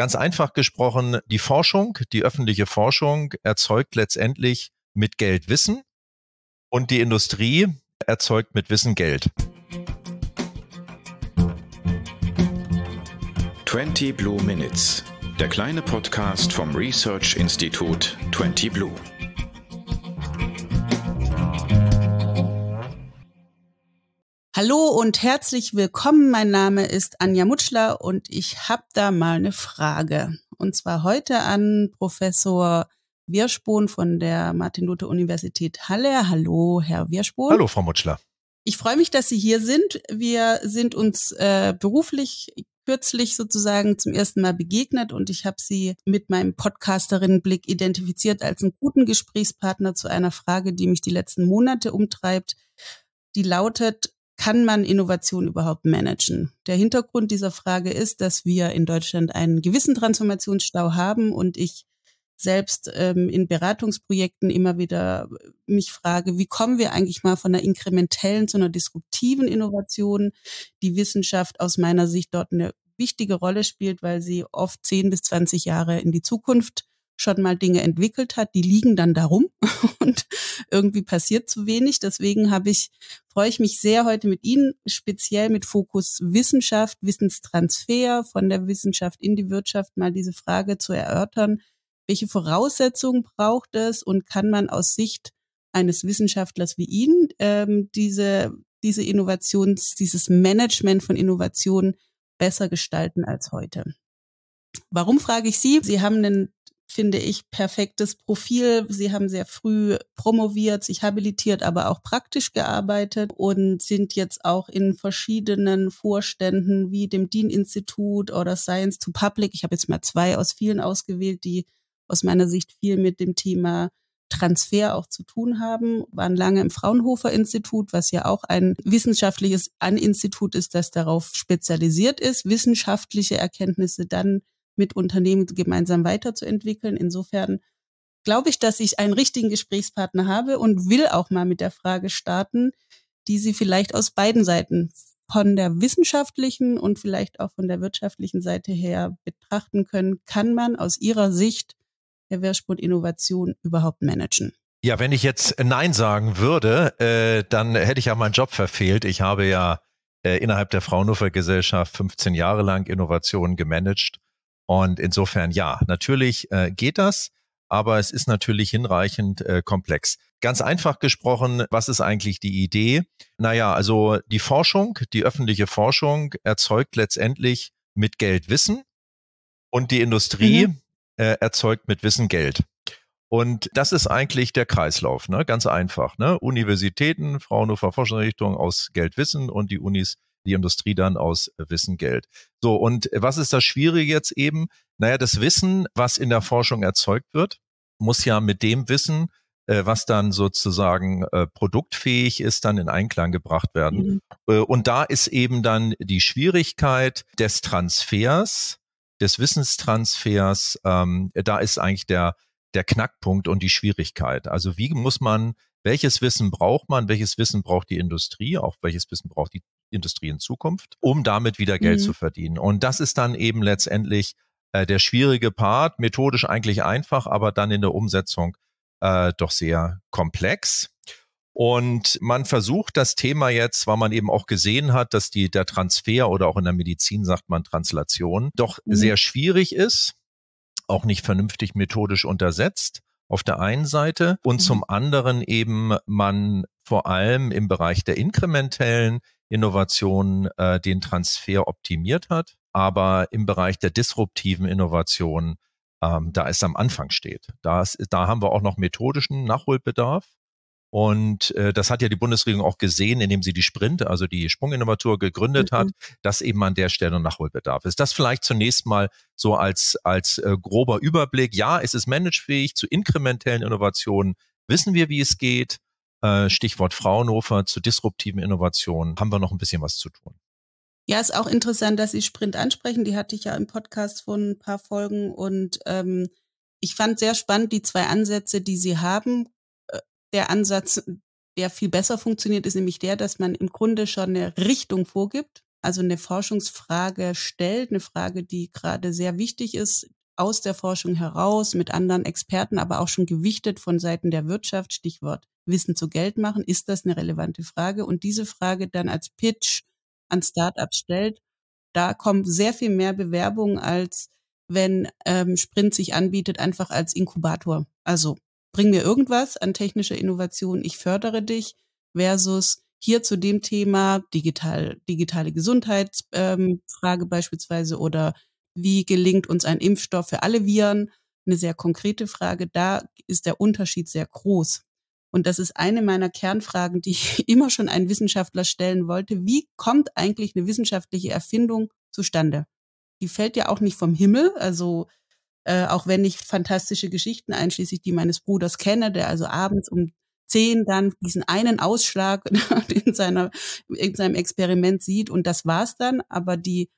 Ganz einfach gesprochen, die Forschung, die öffentliche Forschung erzeugt letztendlich mit Geld Wissen und die Industrie erzeugt mit Wissen Geld. 20 Blue Minutes, der kleine Podcast vom Research Institut 20 Blue. Hallo und herzlich willkommen. Mein Name ist Anja Mutschler und ich habe da mal eine Frage. Und zwar heute an Professor Wirschbohn von der Martin-Luther-Universität Halle. Hallo, Herr Wirschbohn. Hallo, Frau Mutschler. Ich freue mich, dass Sie hier sind. Wir sind uns äh, beruflich kürzlich sozusagen zum ersten Mal begegnet und ich habe Sie mit meinem Podcasterinnenblick identifiziert als einen guten Gesprächspartner zu einer Frage, die mich die letzten Monate umtreibt. Die lautet, kann man Innovation überhaupt managen? Der Hintergrund dieser Frage ist, dass wir in Deutschland einen gewissen Transformationsstau haben und ich selbst ähm, in Beratungsprojekten immer wieder mich frage, wie kommen wir eigentlich mal von einer inkrementellen zu einer disruptiven Innovation? Die Wissenschaft aus meiner Sicht dort eine wichtige Rolle spielt, weil sie oft 10 bis 20 Jahre in die Zukunft schon mal Dinge entwickelt hat, die liegen dann darum und irgendwie passiert zu wenig. Deswegen habe ich, freue ich mich sehr heute mit Ihnen speziell mit Fokus Wissenschaft, Wissenstransfer von der Wissenschaft in die Wirtschaft mal diese Frage zu erörtern. Welche Voraussetzungen braucht es und kann man aus Sicht eines Wissenschaftlers wie Ihnen ähm, diese, diese Innovations, dieses Management von Innovationen besser gestalten als heute? Warum frage ich Sie? Sie haben einen finde ich, perfektes Profil. Sie haben sehr früh promoviert, sich habilitiert, aber auch praktisch gearbeitet und sind jetzt auch in verschiedenen Vorständen wie dem Dean-Institut oder Science to Public. Ich habe jetzt mal zwei aus vielen ausgewählt, die aus meiner Sicht viel mit dem Thema Transfer auch zu tun haben, waren lange im Fraunhofer Institut, was ja auch ein wissenschaftliches An-Institut ist, das darauf spezialisiert ist, wissenschaftliche Erkenntnisse dann mit Unternehmen gemeinsam weiterzuentwickeln. Insofern glaube ich, dass ich einen richtigen Gesprächspartner habe und will auch mal mit der Frage starten, die Sie vielleicht aus beiden Seiten von der wissenschaftlichen und vielleicht auch von der wirtschaftlichen Seite her betrachten können. Kann man aus Ihrer Sicht der Wirsport Innovation überhaupt managen? Ja, wenn ich jetzt Nein sagen würde, äh, dann hätte ich ja meinen Job verfehlt. Ich habe ja äh, innerhalb der Fraunhofer Gesellschaft 15 Jahre lang Innovationen gemanagt und insofern ja, natürlich äh, geht das, aber es ist natürlich hinreichend äh, komplex. Ganz einfach gesprochen, was ist eigentlich die Idee? Naja, also die Forschung, die öffentliche Forschung erzeugt letztendlich mit Geld Wissen und die Industrie mhm. äh, erzeugt mit Wissen Geld. Und das ist eigentlich der Kreislauf, ne? ganz einfach. Ne? Universitäten, Fraunhofer Forschungsrichtung aus Geld Wissen und die Unis die Industrie dann aus Wissen Geld. So, und was ist das Schwierige jetzt eben? Naja, das Wissen, was in der Forschung erzeugt wird, muss ja mit dem Wissen, äh, was dann sozusagen äh, produktfähig ist, dann in Einklang gebracht werden. Mhm. Äh, und da ist eben dann die Schwierigkeit des Transfers, des Wissenstransfers, ähm, da ist eigentlich der, der Knackpunkt und die Schwierigkeit. Also wie muss man, welches Wissen braucht man, welches Wissen braucht die Industrie, auch welches Wissen braucht die Industrie in Zukunft, um damit wieder Geld mhm. zu verdienen. Und das ist dann eben letztendlich äh, der schwierige Part, methodisch eigentlich einfach, aber dann in der Umsetzung äh, doch sehr komplex. Und man versucht das Thema jetzt, weil man eben auch gesehen hat, dass die, der Transfer oder auch in der Medizin sagt man Translation doch mhm. sehr schwierig ist, auch nicht vernünftig methodisch untersetzt auf der einen Seite und mhm. zum anderen eben man vor allem im Bereich der inkrementellen Innovation äh, den Transfer optimiert hat, aber im Bereich der disruptiven Innovation ähm, da es am Anfang steht. Da, ist, da haben wir auch noch methodischen Nachholbedarf. Und äh, das hat ja die Bundesregierung auch gesehen, indem sie die Sprint, also die Sprunginnovatur gegründet mhm. hat, dass eben an der Stelle Nachholbedarf ist. Das vielleicht zunächst mal so als, als äh, grober Überblick. Ja, es ist managefähig zu inkrementellen Innovationen. Wissen wir, wie es geht? Äh, Stichwort Fraunhofer zu disruptiven Innovationen, haben wir noch ein bisschen was zu tun. Ja, ist auch interessant, dass Sie Sprint ansprechen. Die hatte ich ja im Podcast von ein paar Folgen und ähm, ich fand sehr spannend die zwei Ansätze, die Sie haben. Äh, der Ansatz, der viel besser funktioniert, ist nämlich der, dass man im Grunde schon eine Richtung vorgibt. also eine Forschungsfrage stellt, eine Frage, die gerade sehr wichtig ist, aus der Forschung heraus mit anderen Experten, aber auch schon gewichtet von Seiten der Wirtschaft, Stichwort Wissen zu Geld machen, ist das eine relevante Frage? Und diese Frage dann als Pitch an Startups stellt, da kommen sehr viel mehr Bewerbungen, als wenn ähm, Sprint sich anbietet, einfach als Inkubator. Also bring mir irgendwas an technischer Innovation, ich fördere dich, versus hier zu dem Thema digital, digitale Gesundheitsfrage ähm, beispielsweise oder wie gelingt uns ein Impfstoff für alle Viren? Eine sehr konkrete Frage. Da ist der Unterschied sehr groß. Und das ist eine meiner Kernfragen, die ich immer schon einen Wissenschaftler stellen wollte. Wie kommt eigentlich eine wissenschaftliche Erfindung zustande? Die fällt ja auch nicht vom Himmel. Also äh, auch wenn ich fantastische Geschichten einschließlich die meines Bruders kenne, der also abends um zehn dann diesen einen Ausschlag in seiner in seinem Experiment sieht und das war's dann. Aber die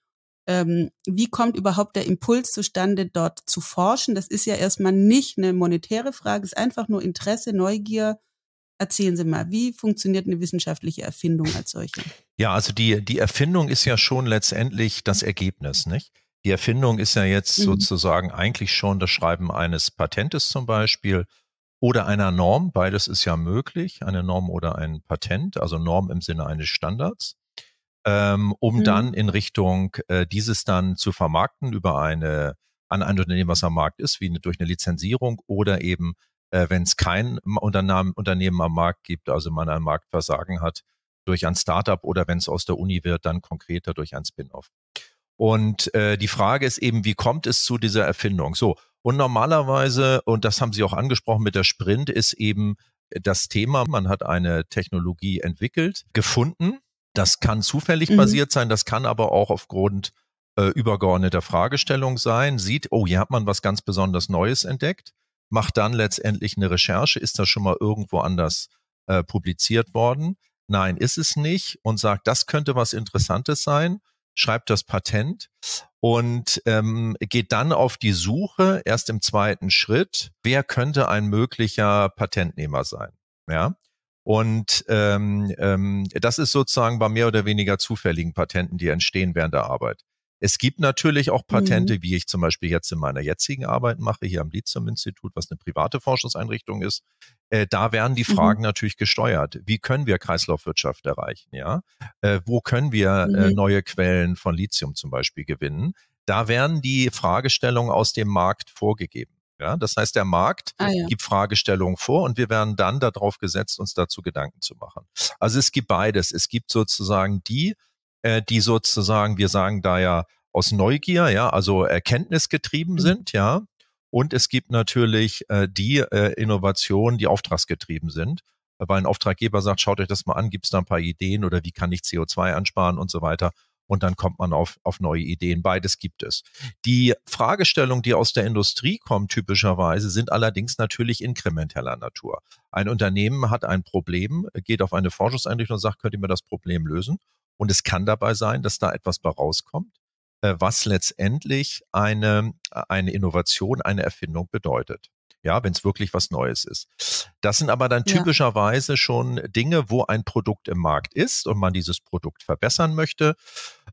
ähm, wie kommt überhaupt der Impuls zustande, dort zu forschen? Das ist ja erstmal nicht eine monetäre Frage, es ist einfach nur Interesse, Neugier. Erzählen Sie mal, wie funktioniert eine wissenschaftliche Erfindung als solche? Ja, also die, die Erfindung ist ja schon letztendlich das Ergebnis, nicht? Die Erfindung ist ja jetzt mhm. sozusagen eigentlich schon das Schreiben eines Patentes zum Beispiel oder einer Norm. Beides ist ja möglich, eine Norm oder ein Patent, also Norm im Sinne eines Standards ähm, um mhm. dann in Richtung äh, dieses dann zu vermarkten über eine an ein Unternehmen, was am Markt ist, wie eine, durch eine Lizenzierung oder eben, äh, wenn es kein Unternehmen, Unternehmen am Markt gibt, also man ein Marktversagen hat, durch ein Startup oder wenn es aus der Uni wird, dann konkreter durch ein Spin-off. Und äh, die Frage ist eben, wie kommt es zu dieser Erfindung? So, und normalerweise, und das haben Sie auch angesprochen mit der Sprint, ist eben das Thema, man hat eine Technologie entwickelt, gefunden, das kann zufällig mhm. basiert sein, das kann aber auch aufgrund äh, übergeordneter Fragestellung sein, sieht, oh, hier hat man was ganz besonders Neues entdeckt, macht dann letztendlich eine Recherche, ist das schon mal irgendwo anders äh, publiziert worden? Nein, ist es nicht und sagt, das könnte was Interessantes sein, schreibt das Patent und ähm, geht dann auf die Suche, erst im zweiten Schritt, wer könnte ein möglicher Patentnehmer sein? Ja, und ähm, ähm, das ist sozusagen bei mehr oder weniger zufälligen Patenten, die entstehen während der Arbeit. Es gibt natürlich auch Patente, mhm. wie ich zum Beispiel jetzt in meiner jetzigen Arbeit mache, hier am Lithium-Institut, was eine private Forschungseinrichtung ist. Äh, da werden die mhm. Fragen mhm. natürlich gesteuert. Wie können wir Kreislaufwirtschaft erreichen? Ja, äh, wo können wir äh, mhm. neue Quellen von Lithium zum Beispiel gewinnen? Da werden die Fragestellungen aus dem Markt vorgegeben. Ja, das heißt, der Markt ah, ja. gibt Fragestellungen vor und wir werden dann darauf gesetzt, uns dazu Gedanken zu machen. Also es gibt beides. Es gibt sozusagen die, äh, die sozusagen, wir sagen da ja aus Neugier, ja, also erkenntnisgetrieben mhm. sind, ja. Und es gibt natürlich äh, die äh, Innovationen, die auftragsgetrieben sind. Weil ein Auftraggeber sagt, schaut euch das mal an, gibt es da ein paar Ideen oder wie kann ich CO2 ansparen und so weiter und dann kommt man auf, auf neue Ideen. Beides gibt es. Die Fragestellungen, die aus der Industrie kommen, typischerweise, sind allerdings natürlich inkrementeller Natur. Ein Unternehmen hat ein Problem, geht auf eine Forschungseinrichtung und sagt, könnt ihr mir das Problem lösen? Und es kann dabei sein, dass da etwas bei rauskommt, äh, was letztendlich eine, eine Innovation, eine Erfindung bedeutet ja, wenn es wirklich was Neues ist. Das sind aber dann typischerweise ja. schon Dinge, wo ein Produkt im Markt ist und man dieses Produkt verbessern möchte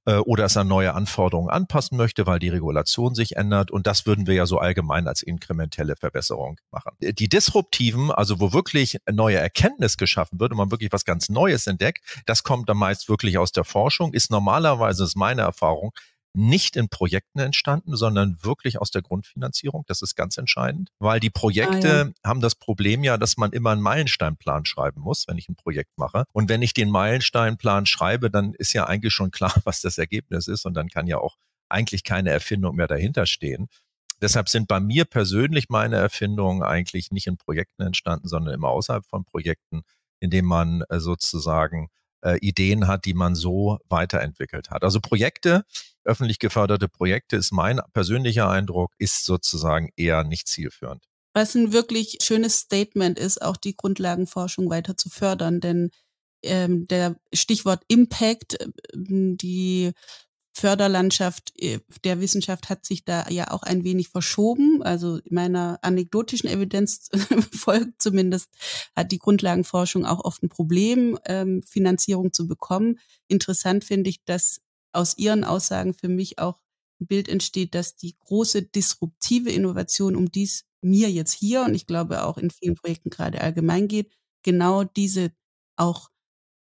äh, oder es an neue Anforderungen anpassen möchte, weil die Regulation sich ändert. Und das würden wir ja so allgemein als inkrementelle Verbesserung machen. Die disruptiven, also wo wirklich neue Erkenntnis geschaffen wird und man wirklich was ganz Neues entdeckt, das kommt dann meist wirklich aus der Forschung, ist normalerweise, ist meine Erfahrung, nicht in Projekten entstanden, sondern wirklich aus der Grundfinanzierung. Das ist ganz entscheidend, weil die Projekte ah, ja. haben das Problem ja, dass man immer einen Meilensteinplan schreiben muss, wenn ich ein Projekt mache. Und wenn ich den Meilensteinplan schreibe, dann ist ja eigentlich schon klar, was das Ergebnis ist und dann kann ja auch eigentlich keine Erfindung mehr dahinter stehen. Deshalb sind bei mir persönlich meine Erfindungen eigentlich nicht in Projekten entstanden, sondern immer außerhalb von Projekten, indem man äh, sozusagen äh, Ideen hat, die man so weiterentwickelt hat. Also Projekte, öffentlich geförderte Projekte, ist mein persönlicher Eindruck, ist sozusagen eher nicht zielführend. Was ein wirklich schönes Statement ist, auch die Grundlagenforschung weiter zu fördern, denn ähm, der Stichwort Impact, äh, die Förderlandschaft äh, der Wissenschaft hat sich da ja auch ein wenig verschoben. Also meiner anekdotischen Evidenz folgt zumindest, hat die Grundlagenforschung auch oft ein Problem, ähm, Finanzierung zu bekommen. Interessant finde ich, dass aus Ihren Aussagen für mich auch ein Bild entsteht, dass die große disruptive Innovation, um die es mir jetzt hier und ich glaube auch in vielen Projekten gerade allgemein geht, genau diese auch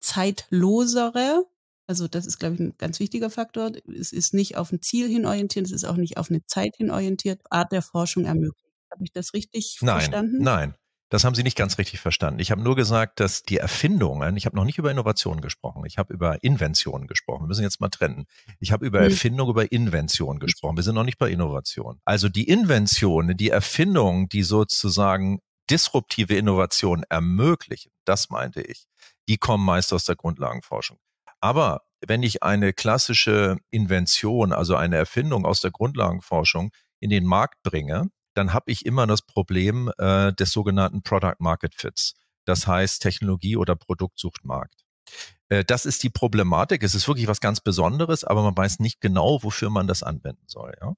zeitlosere, also das ist, glaube ich, ein ganz wichtiger Faktor. Es ist nicht auf ein Ziel hin orientiert, es ist auch nicht auf eine Zeit hin orientiert, Art der Forschung ermöglicht. Habe ich das richtig nein, verstanden? Nein, das haben Sie nicht ganz richtig verstanden. Ich habe nur gesagt, dass die Erfindungen, ich habe noch nicht über Innovationen gesprochen, ich habe über Inventionen gesprochen. Wir müssen jetzt mal trennen. Ich habe über mhm. Erfindung, über Invention gesprochen. Wir sind noch nicht bei Innovation. Also die Invention, die Erfindung, die sozusagen disruptive Innovation ermöglichen, das meinte ich, die kommen meist aus der Grundlagenforschung. Aber wenn ich eine klassische Invention, also eine Erfindung aus der Grundlagenforschung in den Markt bringe, dann habe ich immer das Problem äh, des sogenannten Product Market Fits. Das heißt, Technologie oder Produkt sucht Markt. Äh, das ist die Problematik. Es ist wirklich was ganz Besonderes, aber man weiß nicht genau, wofür man das anwenden soll. Ja?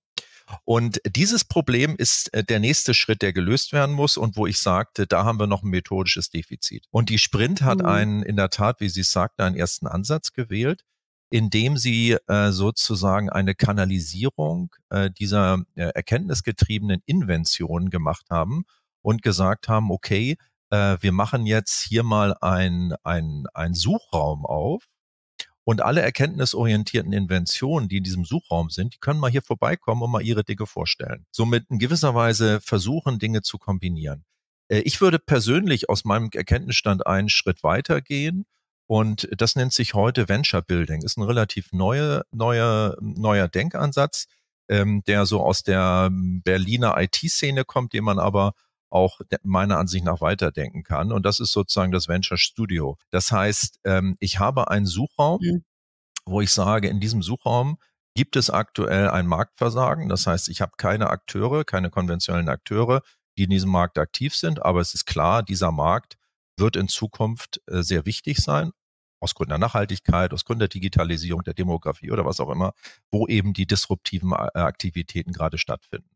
Und dieses Problem ist äh, der nächste Schritt, der gelöst werden muss und wo ich sagte, da haben wir noch ein methodisches Defizit. Und die Sprint hat mhm. einen, in der Tat, wie Sie sagten, einen ersten Ansatz gewählt indem sie äh, sozusagen eine Kanalisierung äh, dieser äh, erkenntnisgetriebenen Inventionen gemacht haben und gesagt haben, okay, äh, wir machen jetzt hier mal ein, ein, ein Suchraum auf und alle erkenntnisorientierten Inventionen, die in diesem Suchraum sind, die können mal hier vorbeikommen und mal ihre Dinge vorstellen. Somit in gewisser Weise versuchen, Dinge zu kombinieren. Äh, ich würde persönlich aus meinem Erkenntnisstand einen Schritt weitergehen und das nennt sich heute Venture Building. Ist ein relativ neue, neuer, neuer Denkansatz, ähm, der so aus der Berliner IT-Szene kommt, den man aber auch meiner Ansicht nach weiterdenken kann. Und das ist sozusagen das Venture Studio. Das heißt, ähm, ich habe einen Suchraum, mhm. wo ich sage, in diesem Suchraum gibt es aktuell ein Marktversagen. Das heißt, ich habe keine Akteure, keine konventionellen Akteure, die in diesem Markt aktiv sind. Aber es ist klar, dieser Markt wird in Zukunft äh, sehr wichtig sein, aus Gründen der Nachhaltigkeit, aus Gründen der Digitalisierung, der Demografie oder was auch immer, wo eben die disruptiven äh, Aktivitäten gerade stattfinden.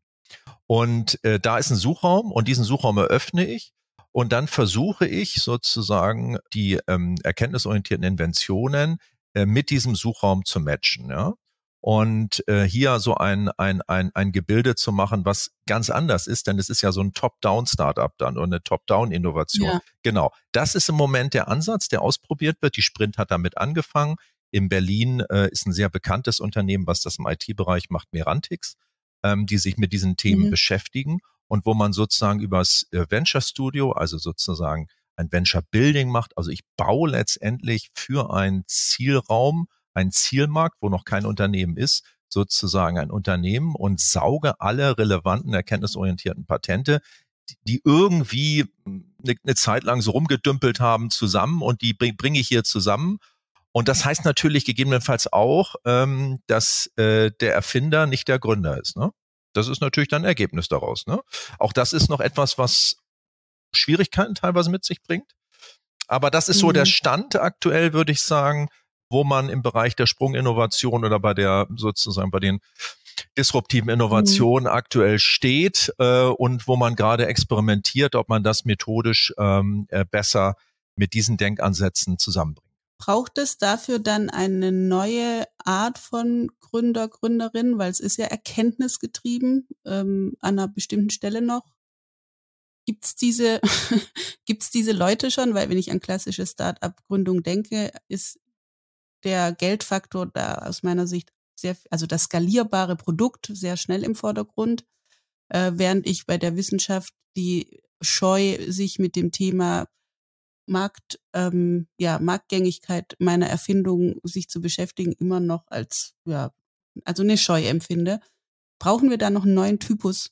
Und äh, da ist ein Suchraum und diesen Suchraum eröffne ich und dann versuche ich sozusagen die ähm, erkenntnisorientierten Inventionen äh, mit diesem Suchraum zu matchen. Ja? und äh, hier so ein, ein, ein, ein Gebilde zu machen, was ganz anders ist, denn es ist ja so ein Top-Down-Startup dann und eine Top-Down-Innovation. Ja. Genau. Das ist im Moment der Ansatz, der ausprobiert wird. Die Sprint hat damit angefangen. In Berlin äh, ist ein sehr bekanntes Unternehmen, was das im IT-Bereich macht, Merantix, ähm, die sich mit diesen Themen mhm. beschäftigen und wo man sozusagen übers äh, Venture Studio, also sozusagen ein Venture Building macht. Also ich baue letztendlich für einen Zielraum ein Zielmarkt, wo noch kein Unternehmen ist, sozusagen ein Unternehmen und sauge alle relevanten erkenntnisorientierten Patente, die irgendwie eine Zeit lang so rumgedümpelt haben, zusammen und die bringe ich hier zusammen. Und das heißt natürlich gegebenenfalls auch, ähm, dass äh, der Erfinder nicht der Gründer ist. Ne? Das ist natürlich dann ein Ergebnis daraus. Ne? Auch das ist noch etwas, was Schwierigkeiten teilweise mit sich bringt. Aber das ist so mhm. der Stand aktuell, würde ich sagen, wo man im Bereich der Sprunginnovation oder bei der sozusagen bei den disruptiven Innovationen mhm. aktuell steht äh, und wo man gerade experimentiert, ob man das methodisch ähm, äh, besser mit diesen Denkansätzen zusammenbringt. Braucht es dafür dann eine neue Art von Gründer, Gründerin, weil es ist ja erkenntnisgetrieben ähm, an einer bestimmten Stelle noch? Gibt's diese, gibt's diese Leute schon? Weil wenn ich an klassische Start-up-Gründung denke, ist der Geldfaktor da aus meiner Sicht sehr, also das skalierbare Produkt sehr schnell im Vordergrund, äh, während ich bei der Wissenschaft die Scheu, sich mit dem Thema Markt, ähm, ja, Marktgängigkeit meiner Erfindung sich zu beschäftigen, immer noch als, ja, also eine Scheu empfinde. Brauchen wir da noch einen neuen Typus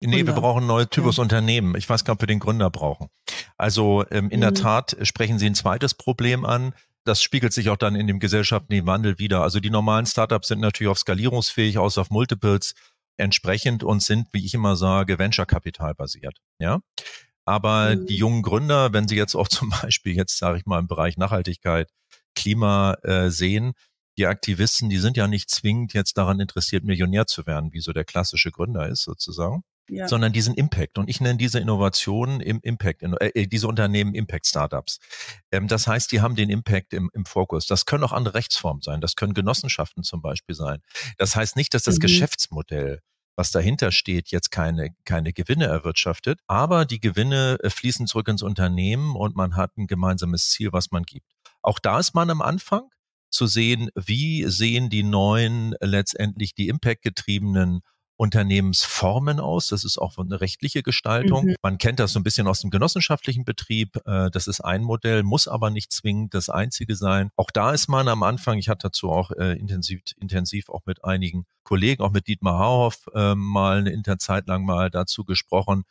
Nee, Gründer. wir brauchen einen neuen Typus ja. Unternehmen. Ich weiß gar nicht, ob wir den Gründer brauchen. Also ähm, in mhm. der Tat sprechen Sie ein zweites Problem an das spiegelt sich auch dann in dem gesellschaftlichen Wandel wieder. Also die normalen Startups sind natürlich auf skalierungsfähig, aus auf Multiples entsprechend und sind, wie ich immer sage, Venture-Kapital basiert. Ja. Aber mhm. die jungen Gründer, wenn sie jetzt auch zum Beispiel jetzt, sage ich mal, im Bereich Nachhaltigkeit, Klima äh, sehen, die Aktivisten, die sind ja nicht zwingend jetzt daran interessiert, Millionär zu werden, wie so der klassische Gründer ist sozusagen, ja. sondern diesen Impact. Und ich nenne diese Innovationen im Impact, äh, äh, diese Unternehmen Impact Startups. Ähm, das heißt, die haben den Impact im, im Fokus. Das können auch andere Rechtsformen sein. Das können Genossenschaften zum Beispiel sein. Das heißt nicht, dass das mhm. Geschäftsmodell was dahinter steht, jetzt keine, keine Gewinne erwirtschaftet, aber die Gewinne äh, fließen zurück ins Unternehmen und man hat ein gemeinsames Ziel, was man gibt. Auch da ist man am Anfang zu sehen, wie sehen die neuen letztendlich die Impact-getriebenen Unternehmensformen aus. Das ist auch eine rechtliche Gestaltung. Mhm. Man kennt das so ein bisschen aus dem genossenschaftlichen Betrieb. Äh, das ist ein Modell, muss aber nicht zwingend das einzige sein. Auch da ist man am Anfang, ich hatte dazu auch äh, intensiv, intensiv auch mit einigen Kollegen, auch mit Dietmar Hauhoff äh, mal eine Interzeit lang mal dazu gesprochen,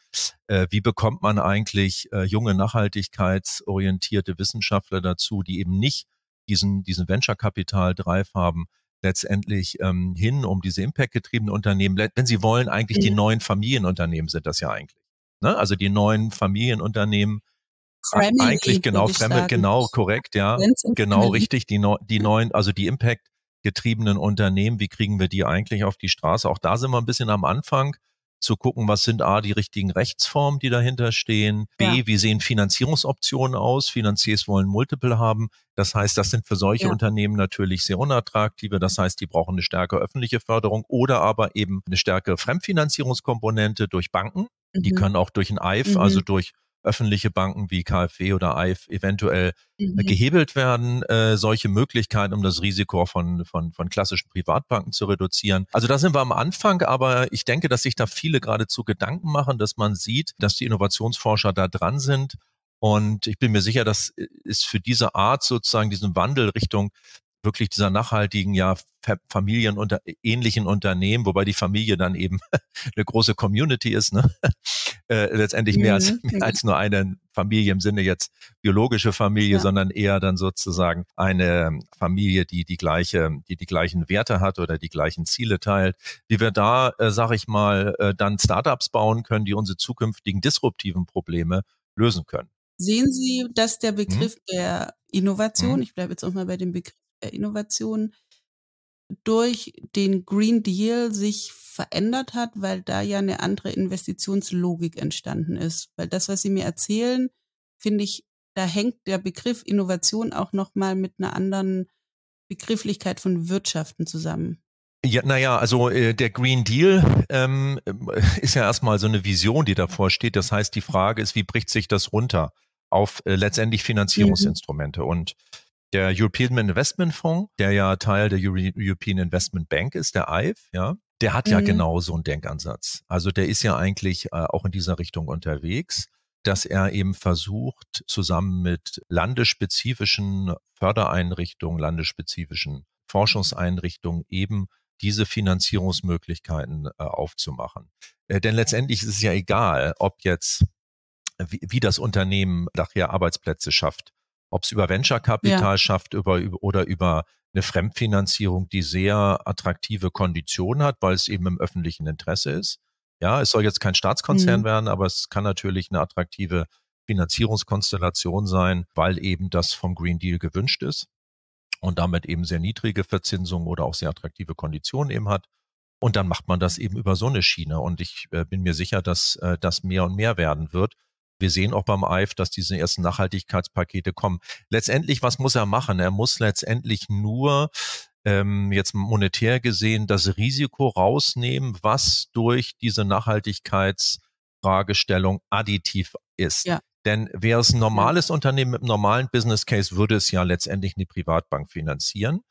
wie bekommt man eigentlich junge nachhaltigkeitsorientierte Wissenschaftler dazu, die eben nicht diesen, diesen Venture-Kapital-Drive haben, letztendlich ähm, hin, um diese Impact-getriebenen Unternehmen, wenn Sie wollen, eigentlich die neuen Familienunternehmen sind das ja eigentlich. Ne? Also die neuen Familienunternehmen, Family, eigentlich genau, Fremde, genau, korrekt, ja, genau, richtig, die, die neuen, also die Impact getriebenen Unternehmen, wie kriegen wir die eigentlich auf die Straße? Auch da sind wir ein bisschen am Anfang zu gucken, was sind A, die richtigen Rechtsformen, die dahinter stehen, B, ja. wie sehen Finanzierungsoptionen aus, Finanziers wollen Multiple haben, das heißt, das sind für solche ja. Unternehmen natürlich sehr unattraktive, das heißt, die brauchen eine stärkere öffentliche Förderung oder aber eben eine stärkere Fremdfinanzierungskomponente durch Banken, mhm. die können auch durch ein EIF, mhm. also durch öffentliche Banken wie KfW oder EIF eventuell äh, mhm. gehebelt werden, äh, solche Möglichkeiten, um das Risiko von, von, von klassischen Privatbanken zu reduzieren. Also da sind wir am Anfang, aber ich denke, dass sich da viele geradezu Gedanken machen, dass man sieht, dass die Innovationsforscher da dran sind. Und ich bin mir sicher, das ist für diese Art sozusagen diesen Wandel Richtung wirklich dieser nachhaltigen, ja, familienunter ähnlichen Unternehmen, wobei die Familie dann eben eine große Community ist, ne? äh, letztendlich mehr, als, mhm, mehr als nur eine Familie im Sinne jetzt biologische Familie, ja. sondern eher dann sozusagen eine Familie, die die gleiche, die die gleichen Werte hat oder die gleichen Ziele teilt. Wie wir da, äh, sag ich mal, äh, dann Startups bauen können, die unsere zukünftigen disruptiven Probleme lösen können. Sehen Sie, dass der mhm. Begriff hm? der Innovation, hm? ich bleibe jetzt auch mal bei dem Begriff Innovation durch den Green Deal sich verändert hat, weil da ja eine andere Investitionslogik entstanden ist. Weil das, was Sie mir erzählen, finde ich, da hängt der Begriff Innovation auch nochmal mit einer anderen Begrifflichkeit von Wirtschaften zusammen. Ja, naja, also äh, der Green Deal ähm, ist ja erstmal so eine Vision, die davor steht. Das heißt, die Frage ist, wie bricht sich das runter auf äh, letztendlich mhm. Finanzierungsinstrumente? Mhm. Und der European Investment Fonds, der ja Teil der European Investment Bank ist, der EIF, ja, der hat mhm. ja genau so einen Denkansatz. Also der ist ja eigentlich äh, auch in dieser Richtung unterwegs, dass er eben versucht, zusammen mit landesspezifischen Fördereinrichtungen, landesspezifischen Forschungseinrichtungen eben diese Finanzierungsmöglichkeiten äh, aufzumachen. Äh, denn letztendlich ist es ja egal, ob jetzt wie, wie das Unternehmen nachher Arbeitsplätze schafft ob es über Venture-Kapital ja. schafft über, über, oder über eine Fremdfinanzierung, die sehr attraktive Konditionen hat, weil es eben im öffentlichen Interesse ist. Ja, es soll jetzt kein Staatskonzern mhm. werden, aber es kann natürlich eine attraktive Finanzierungskonstellation sein, weil eben das vom Green Deal gewünscht ist und damit eben sehr niedrige Verzinsung oder auch sehr attraktive Konditionen eben hat. Und dann macht man das eben über so eine Schiene. Und ich äh, bin mir sicher, dass äh, das mehr und mehr werden wird. Wir sehen auch beim EIF, dass diese ersten Nachhaltigkeitspakete kommen. Letztendlich, was muss er machen? Er muss letztendlich nur ähm, jetzt monetär gesehen das Risiko rausnehmen, was durch diese Nachhaltigkeitsfragestellung additiv ist. Ja. Denn wäre es ein normales Unternehmen mit einem normalen Business Case, würde es ja letztendlich eine Privatbank finanzieren.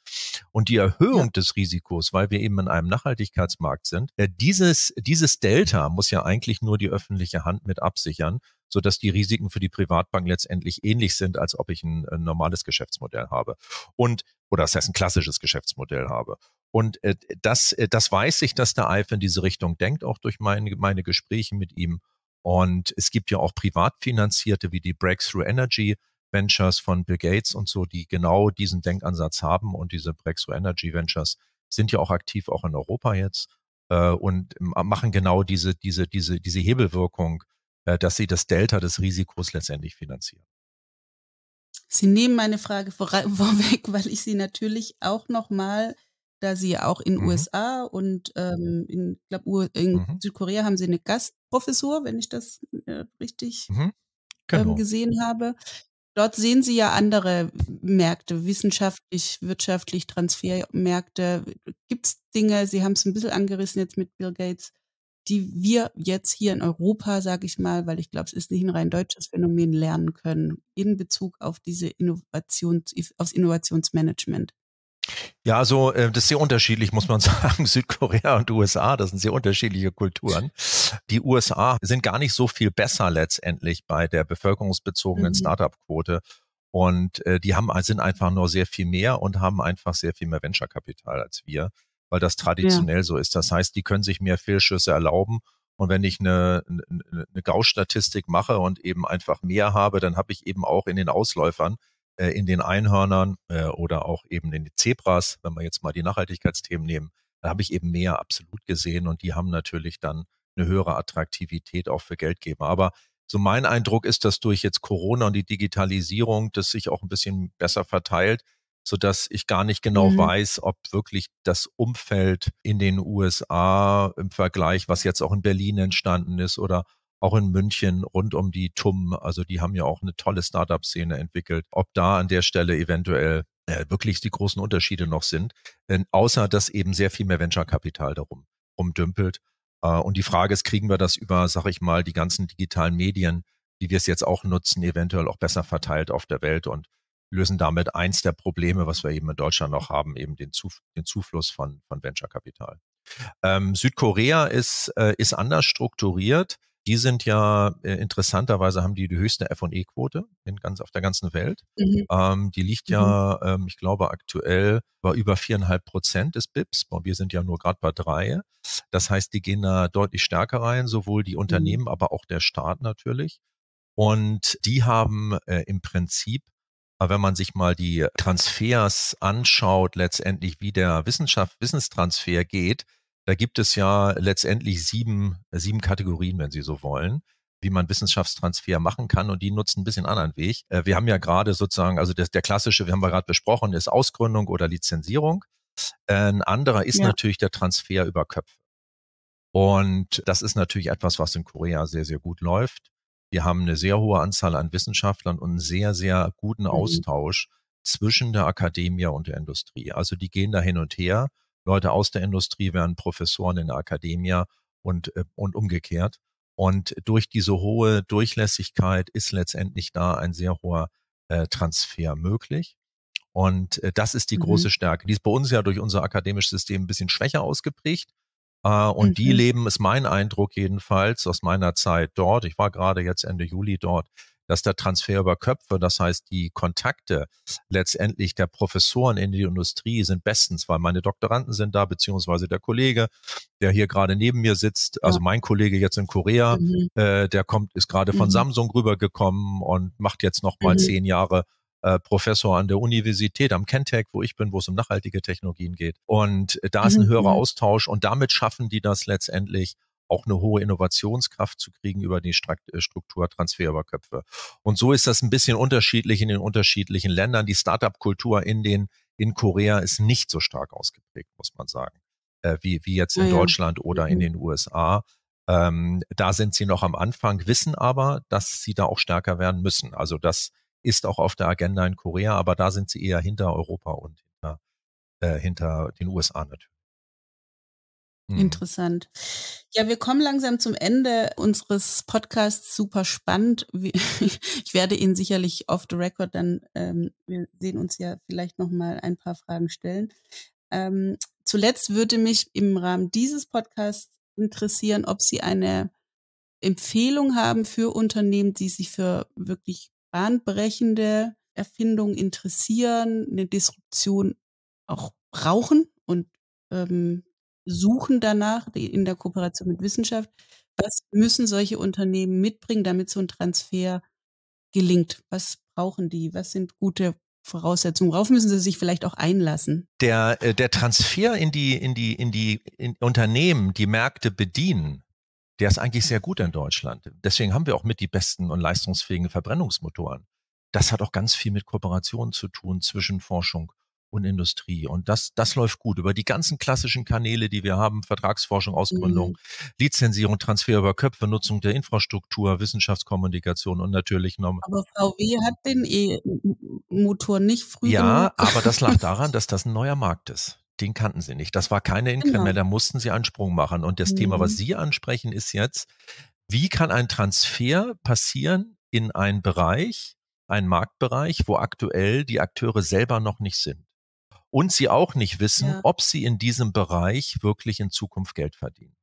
Und die Erhöhung ja. des Risikos, weil wir eben in einem Nachhaltigkeitsmarkt sind, äh, dieses, dieses Delta muss ja eigentlich nur die öffentliche Hand mit absichern so dass die Risiken für die Privatbank letztendlich ähnlich sind, als ob ich ein, ein normales Geschäftsmodell habe. Und, oder das heißt ein klassisches Geschäftsmodell habe. Und äh, das, äh, das weiß ich, dass der EIF in diese Richtung denkt, auch durch meine, meine Gespräche mit ihm. Und es gibt ja auch privatfinanzierte wie die Breakthrough Energy Ventures von Bill Gates und so, die genau diesen Denkansatz haben. Und diese Breakthrough Energy Ventures sind ja auch aktiv, auch in Europa jetzt, äh, und machen genau diese, diese, diese, diese Hebelwirkung äh, dass sie das Delta des Risikos letztendlich finanzieren. Sie nehmen meine Frage vorweg, weil ich sie natürlich auch nochmal da sie ja auch in Mhm. USA und ähm, in, glaub, in Mhm. Südkorea haben sie eine Gastprofessur, wenn ich das äh, richtig Mhm. ähm, Genau. gesehen habe. Dort sehen Sie ja andere Märkte, wissenschaftlich, wirtschaftlich, Transfermärkte. Gibt es Dinge, Sie haben es ein bisschen angerissen jetzt mit Bill Gates, die wir jetzt hier in Europa, sage ich mal, weil ich glaube, es ist nicht ein rein deutsches Phänomen, lernen können in Bezug auf diese Innovations, aufs Innovationsmanagement? Ja, also äh, das ist sehr unterschiedlich, muss man sagen. Südkorea und USA, das sind sehr unterschiedliche Kulturen. Die USA sind gar nicht so viel besser letztendlich bei der bevölkerungsbezogenen Mhm. Startup-Quote. Und äh, die haben, sind einfach nur sehr viel mehr und haben einfach sehr viel mehr Venture-Kapital als wir, weil das traditionell so ist. Das heißt, die können sich mehr Fehlschüsse erlauben. Und wenn ich eine, eine, eine Gauss-Statistik mache und eben einfach mehr habe, dann habe ich eben auch in den Ausläufern äh, in den Einhörnern äh, oder auch eben in den Zebras, wenn wir jetzt mal die Nachhaltigkeitsthemen nehmen, da habe ich eben mehr absolut gesehen und die haben natürlich dann eine höhere Attraktivität auch für Geldgeber. Aber so mein Eindruck ist, dass durch jetzt Corona und die Digitalisierung das sich auch ein bisschen besser verteilt, so dass ich gar nicht genau Mhm. weiß, ob wirklich das Umfeld in den USA im Vergleich, was jetzt auch in Berlin entstanden ist oder auch in München rund um die TUM, also die haben ja auch eine tolle Startup-Szene entwickelt, ob da an der Stelle eventuell äh, wirklich die großen Unterschiede noch sind, denn außer dass eben sehr viel mehr Venture-Kapital darum rumdümpelt. Äh, und die Frage ist, kriegen wir das über, sag ich mal, die ganzen digitalen Medien, wie wir es jetzt auch nutzen, eventuell auch besser verteilt auf der Welt und lösen damit eins der Probleme, was wir eben in Deutschland noch haben, eben den, Zuf den Zufluss von, von Venture-Kapital. Ähm, Südkorea ist, äh, ist anders strukturiert. Die sind ja äh, interessanterweise haben die die höchste F&E-Quote in ganz auf der ganzen Welt. Mhm. Ähm, die liegt ja, ähm, ich glaube aktuell bei über viereinhalb Prozent des BIPs. Und wir sind ja nur gerade bei drei. Das heißt, die gehen da deutlich stärker rein, sowohl die Unternehmen, aber auch der Staat natürlich. Und die haben äh, im Prinzip wenn man sich mal die Transfers anschaut, letztendlich wie der Wissenschaft, Wissenstransfer geht, da gibt es ja letztendlich sieben, sieben Kategorien, wenn Sie so wollen, wie man Wissenschaftstransfer machen kann und die nutzen ein bisschen anderen Weg. Äh, Wir haben ja gerade sozusagen, also das, der klassische, wir haben wir gerade besprochen, ist Ausgründung oder Lizenzierung. Ein anderer ist Ja. natürlich der Transfer über Köpfe. Und das ist natürlich etwas, was in Korea sehr, sehr gut läuft. Wir haben eine sehr hohe Anzahl an Wissenschaftlern und einen sehr, sehr guten Mhm. Austausch zwischen der Akademie und der Industrie. Also die gehen da hin und her. Leute aus der Industrie werden Professoren in der Akademie und, äh, und umgekehrt. Und durch diese hohe Durchlässigkeit ist letztendlich da ein sehr hoher äh, Transfer möglich. Und äh, das ist die Mhm. große Stärke. Die ist bei uns ja durch unser akademisches System ein bisschen schwächer ausgeprägt. Äh, und die Mhm. leben, ist mein Eindruck jedenfalls aus meiner Zeit dort, ich war gerade jetzt Ende Juli dort, dass der Transfer über Köpfe, das heißt die Kontakte letztendlich der Professoren in die Industrie sind bestens, weil meine Doktoranden sind da, beziehungsweise der Kollege, der hier gerade neben mir sitzt, also mein Kollege jetzt in Korea, Mhm. äh, der kommt, ist gerade von Mhm. Samsung rübergekommen und macht jetzt noch mal Mhm. zehn Jahre äh, Professor an der Universität am Kentech, wo ich bin, wo es um nachhaltige Technologien geht. Und äh, da ist ein Mhm. höherer Mhm. Austausch und damit schaffen die das letztendlich auch eine hohe Innovationskraft zu kriegen über die äh, Strukturtransfer über Köpfe. Und so ist das ein bisschen unterschiedlich in den unterschiedlichen Ländern. Die Startup-Kultur in den in Korea ist nicht so stark ausgeprägt, muss man sagen, äh, wie, wie jetzt in Ah ja. Deutschland oder in Mhm. den USA. Ähm, da sind sie noch am Anfang, wissen aber, dass sie da auch stärker werden müssen. Also das ist auch auf der Agenda in Korea, aber da sind sie eher hinter Europa und hinter, äh, hinter den USA natürlich. Hm. Interessant. Ja, wir kommen langsam zum Ende unseres Podcasts. Super spannend. Ich werde Ihnen sicherlich off the record dann, ähm, wir sehen uns ja vielleicht noch mal ein paar Fragen stellen. Ähm, zuletzt würde mich im Rahmen dieses Podcasts interessieren, ob Sie eine Empfehlung haben für Unternehmen, die sich für wirklich bahnbrechende Erfindungen interessieren, eine Disruption auch brauchen und ähm, suchen danach in der Kooperation mit Wissenschaft. Was müssen solche Unternehmen mitbringen, damit so ein Transfer gelingt? Was brauchen die? Was sind gute Voraussetzungen? Worauf müssen sie sich vielleicht auch einlassen? Der, äh, der Transfer in die, in die, in die in Unternehmen, die Märkte bedienen, der ist eigentlich sehr gut in Deutschland. Deswegen haben wir auch mit die besten und leistungsfähigen Verbrennungsmotoren. Das hat auch ganz viel mit Kooperation zu tun zwischen Forschung und Industrie. Und das, das läuft gut über die ganzen klassischen Kanäle, die wir haben, Vertragsforschung, Ausgründung, mhm. Lizenzierung, Transfer über Köpfe, Nutzung der Infrastruktur, Wissenschaftskommunikation und natürlich noch. Aber VW hat den E-Motor nicht früh Ja, aber das lag daran, dass das ein neuer Markt ist den kannten sie nicht. Das war keine Inkrement, genau. da mussten sie einen Sprung machen. Und das mhm. Thema, was mhm. Sie ansprechen, ist jetzt, wie kann ein Transfer passieren in einen Bereich, einen Marktbereich, wo aktuell die Akteure selber noch nicht sind und sie auch nicht wissen, ja. ob sie in diesem Bereich wirklich in Zukunft Geld verdienen.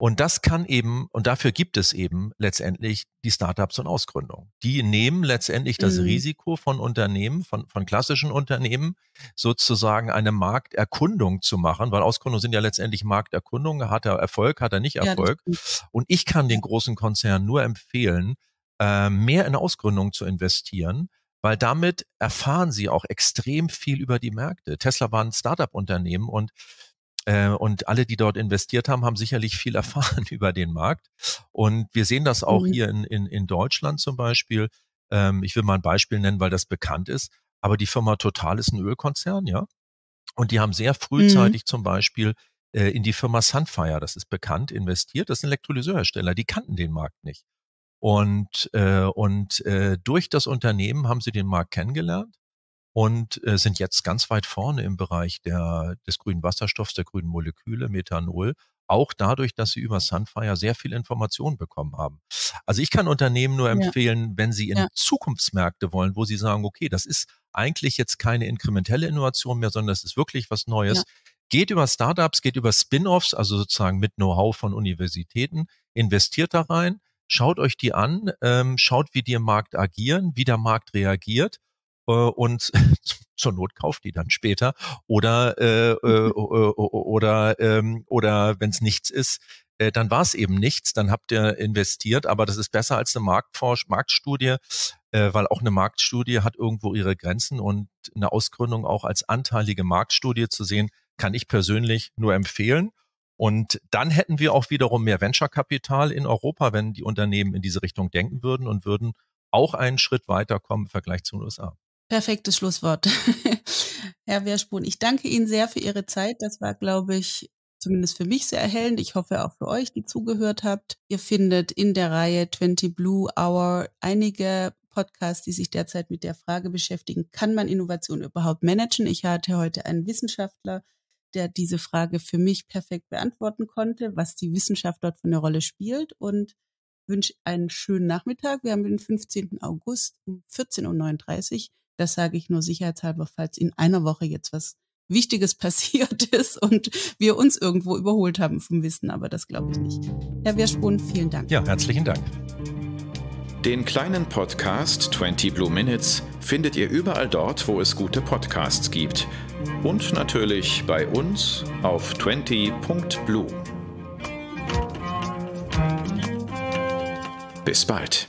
Und das kann eben, und dafür gibt es eben letztendlich die Startups und Ausgründungen. Die nehmen letztendlich das mhm. Risiko von Unternehmen, von, von klassischen Unternehmen, sozusagen eine Markterkundung zu machen, weil Ausgründungen sind ja letztendlich Markterkundungen. Hat er Erfolg, hat er nicht Erfolg? Ja, und ich kann den großen Konzernen nur empfehlen, äh, mehr in Ausgründungen zu investieren, weil damit erfahren sie auch extrem viel über die Märkte. Tesla war ein Startup-Unternehmen und und alle, die dort investiert haben, haben sicherlich viel erfahren über den Markt. Und wir sehen das auch mhm. hier in, in, in Deutschland zum Beispiel. Ähm, ich will mal ein Beispiel nennen, weil das bekannt ist. Aber die Firma Total ist ein Ölkonzern, ja. Und die haben sehr frühzeitig mhm. zum Beispiel äh, in die Firma Sunfire, das ist bekannt, investiert. Das ist ein Elektrolyseurhersteller. Die kannten den Markt nicht. Und, äh, und äh, durch das Unternehmen haben sie den Markt kennengelernt und äh, sind jetzt ganz weit vorne im Bereich der, des grünen Wasserstoffs, der grünen Moleküle, Methanol, auch dadurch, dass sie über Sunfire sehr viel Informationen bekommen haben. Also ich kann Unternehmen nur empfehlen, ja. wenn sie in ja. Zukunftsmärkte wollen, wo sie sagen, okay, das ist eigentlich jetzt keine inkrementelle Innovation mehr, sondern das ist wirklich was Neues. Ja. Geht über Startups, geht über Spin-offs, also sozusagen mit Know-how von Universitäten, investiert da rein, schaut euch die an, ähm, schaut, wie die im Markt agieren, wie der Markt reagiert und zur Not kauft die dann später oder äh, äh, mhm. oder ähm, oder wenn es nichts ist, äh, dann war es eben nichts, dann habt ihr investiert, aber das ist besser als eine Marktforsch Marktstudie, äh, weil auch eine Marktstudie hat irgendwo ihre Grenzen und eine Ausgründung auch als anteilige Marktstudie zu sehen, kann ich persönlich nur empfehlen. Und dann hätten wir auch wiederum mehr Venture-Kapital in Europa, wenn die Unternehmen in diese Richtung denken würden und würden auch einen Schritt weiterkommen im Vergleich zu den USA. Perfektes Schlusswort. Herr Werspun, ich danke Ihnen sehr für Ihre Zeit. Das war, glaube ich, zumindest für mich sehr erhellend. Ich hoffe auch für euch, die zugehört habt. Ihr findet in der Reihe 20 Blue Hour einige Podcasts, die sich derzeit mit der Frage beschäftigen, kann man Innovation überhaupt managen? Ich hatte heute einen Wissenschaftler, der diese Frage für mich perfekt beantworten konnte, was die Wissenschaft dort für eine Rolle spielt und wünsche einen schönen Nachmittag. Wir haben den 15. August um 14.39 Uhr. Das sage ich nur sicherheitshalber, falls in einer Woche jetzt was Wichtiges passiert ist und wir uns irgendwo überholt haben vom Wissen, aber das glaube ich nicht. Herr Werspun, vielen Dank. Ja, herzlichen Dank. Den kleinen Podcast 20 Blue Minutes findet ihr überall dort, wo es gute Podcasts gibt. Und natürlich bei uns auf 20.blue. Bis bald.